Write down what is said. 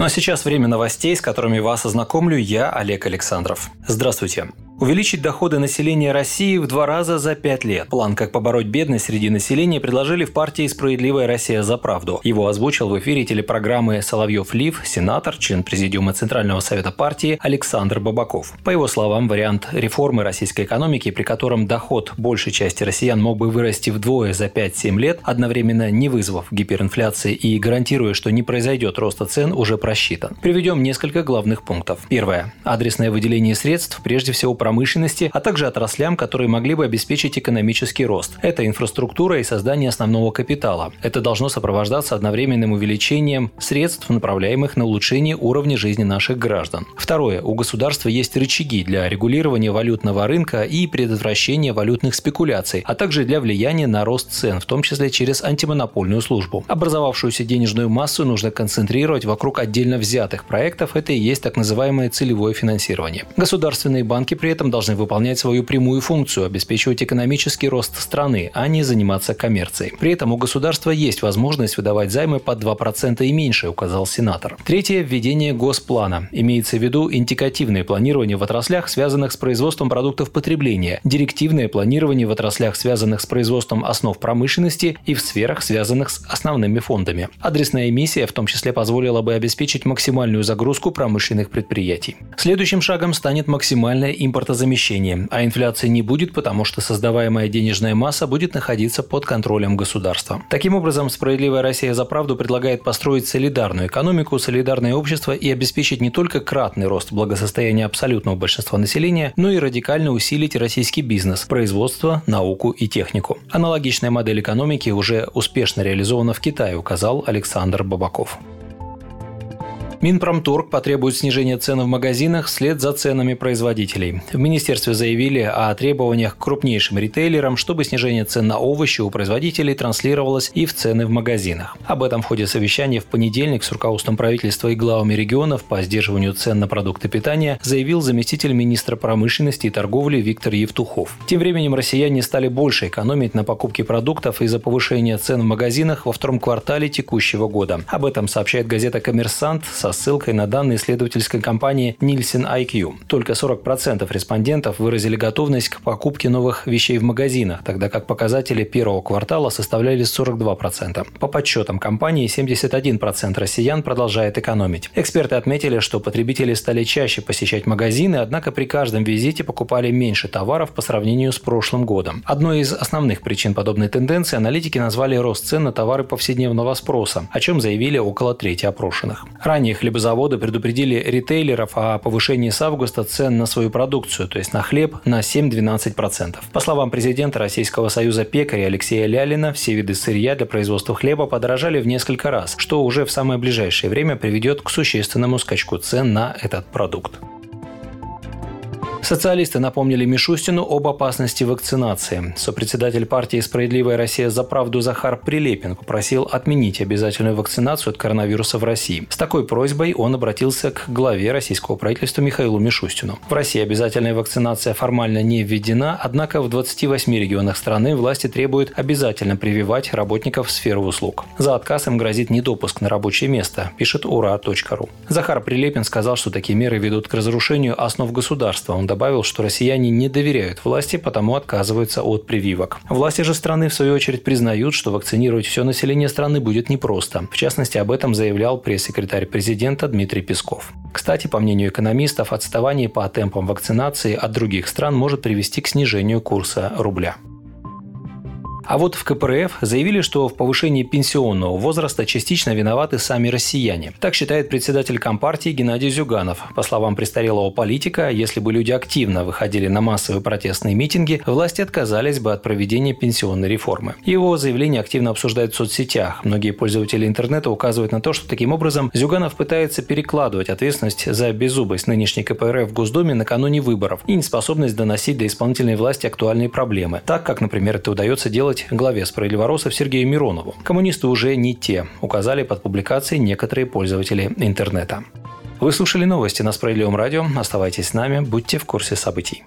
Ну а сейчас время новостей, с которыми вас ознакомлю я, Олег Александров. Здравствуйте. Увеличить доходы населения России в два раза за пять лет. План, как побороть бедность среди населения, предложили в партии «Справедливая Россия за правду». Его озвучил в эфире телепрограммы «Соловьев-Лив» сенатор, член Президиума Центрального совета партии Александр Бабаков. По его словам, вариант реформы российской экономики, при котором доход большей части россиян мог бы вырасти вдвое за 5-7 лет, одновременно не вызвав гиперинфляции и гарантируя, что не произойдет роста цен, уже просчитан. Приведем несколько главных пунктов. Первое. Адресное выделение средств, прежде всего, промышленности, а также отраслям, которые могли бы обеспечить экономический рост. Это инфраструктура и создание основного капитала. Это должно сопровождаться одновременным увеличением средств, направляемых на улучшение уровня жизни наших граждан. Второе. У государства есть рычаги для регулирования валютного рынка и предотвращения валютных спекуляций, а также для влияния на рост цен, в том числе через антимонопольную службу. Образовавшуюся денежную массу нужно концентрировать вокруг отдельно взятых проектов. Это и есть так называемое целевое финансирование. Государственные банки при этом этом должны выполнять свою прямую функцию – обеспечивать экономический рост страны, а не заниматься коммерцией. При этом у государства есть возможность выдавать займы под 2% и меньше, указал сенатор. Третье – введение госплана. Имеется в виду индикативное планирование в отраслях, связанных с производством продуктов потребления, директивное планирование в отраслях, связанных с производством основ промышленности и в сферах, связанных с основными фондами. Адресная эмиссия в том числе позволила бы обеспечить максимальную загрузку промышленных предприятий. Следующим шагом станет максимальное импортозамещение импортозамещением, а инфляции не будет, потому что создаваемая денежная масса будет находиться под контролем государства. Таким образом, «Справедливая Россия за правду» предлагает построить солидарную экономику, солидарное общество и обеспечить не только кратный рост благосостояния абсолютного большинства населения, но и радикально усилить российский бизнес, производство, науку и технику. Аналогичная модель экономики уже успешно реализована в Китае, указал Александр Бабаков. Минпромторг потребует снижения цен в магазинах вслед за ценами производителей. В министерстве заявили о требованиях к крупнейшим ритейлерам, чтобы снижение цен на овощи у производителей транслировалось и в цены в магазинах. Об этом в ходе совещания в понедельник с руководством правительства и главами регионов по сдерживанию цен на продукты питания заявил заместитель министра промышленности и торговли Виктор Евтухов. Тем временем россияне стали больше экономить на покупке продуктов из-за повышения цен в магазинах во втором квартале текущего года. Об этом сообщает газета «Коммерсант» со ссылкой на данные исследовательской компании Nielsen IQ. Только 40% респондентов выразили готовность к покупке новых вещей в магазинах, тогда как показатели первого квартала составляли 42%. По подсчетам компании 71% россиян продолжает экономить. Эксперты отметили, что потребители стали чаще посещать магазины, однако при каждом визите покупали меньше товаров по сравнению с прошлым годом. Одной из основных причин подобной тенденции аналитики назвали рост цен на товары повседневного спроса, о чем заявили около трети опрошенных. Ранее хлебозаводы предупредили ритейлеров о повышении с августа цен на свою продукцию, то есть на хлеб, на 7-12%. По словам президента Российского союза пекаря Алексея Лялина, все виды сырья для производства хлеба подорожали в несколько раз, что уже в самое ближайшее время приведет к существенному скачку цен на этот продукт. Социалисты напомнили Мишустину об опасности вакцинации. Сопредседатель партии «Справедливая Россия за правду» Захар Прилепин попросил отменить обязательную вакцинацию от коронавируса в России. С такой просьбой он обратился к главе российского правительства Михаилу Мишустину. В России обязательная вакцинация формально не введена, однако в 28 регионах страны власти требуют обязательно прививать работников в сферу услуг. За отказ им грозит недопуск на рабочее место, пишет ура.ру. Захар Прилепин сказал, что такие меры ведут к разрушению основ государства. Он добавил, добавил, что россияне не доверяют власти, потому отказываются от прививок. Власти же страны, в свою очередь, признают, что вакцинировать все население страны будет непросто. В частности, об этом заявлял пресс-секретарь президента Дмитрий Песков. Кстати, по мнению экономистов, отставание по темпам вакцинации от других стран может привести к снижению курса рубля. А вот в КПРФ заявили, что в повышении пенсионного возраста частично виноваты сами россияне. Так считает председатель Компартии Геннадий Зюганов. По словам престарелого политика, если бы люди активно выходили на массовые протестные митинги, власти отказались бы от проведения пенсионной реформы. Его заявление активно обсуждают в соцсетях. Многие пользователи интернета указывают на то, что таким образом Зюганов пытается перекладывать ответственность за беззубость нынешней КПРФ в Госдуме накануне выборов и неспособность доносить до исполнительной власти актуальные проблемы. Так, как, например, это удается делать сказать главе справедливоросов Сергею Миронову. Коммунисты уже не те, указали под публикацией некоторые пользователи интернета. Вы слушали новости на Справедливом радио. Оставайтесь с нами, будьте в курсе событий.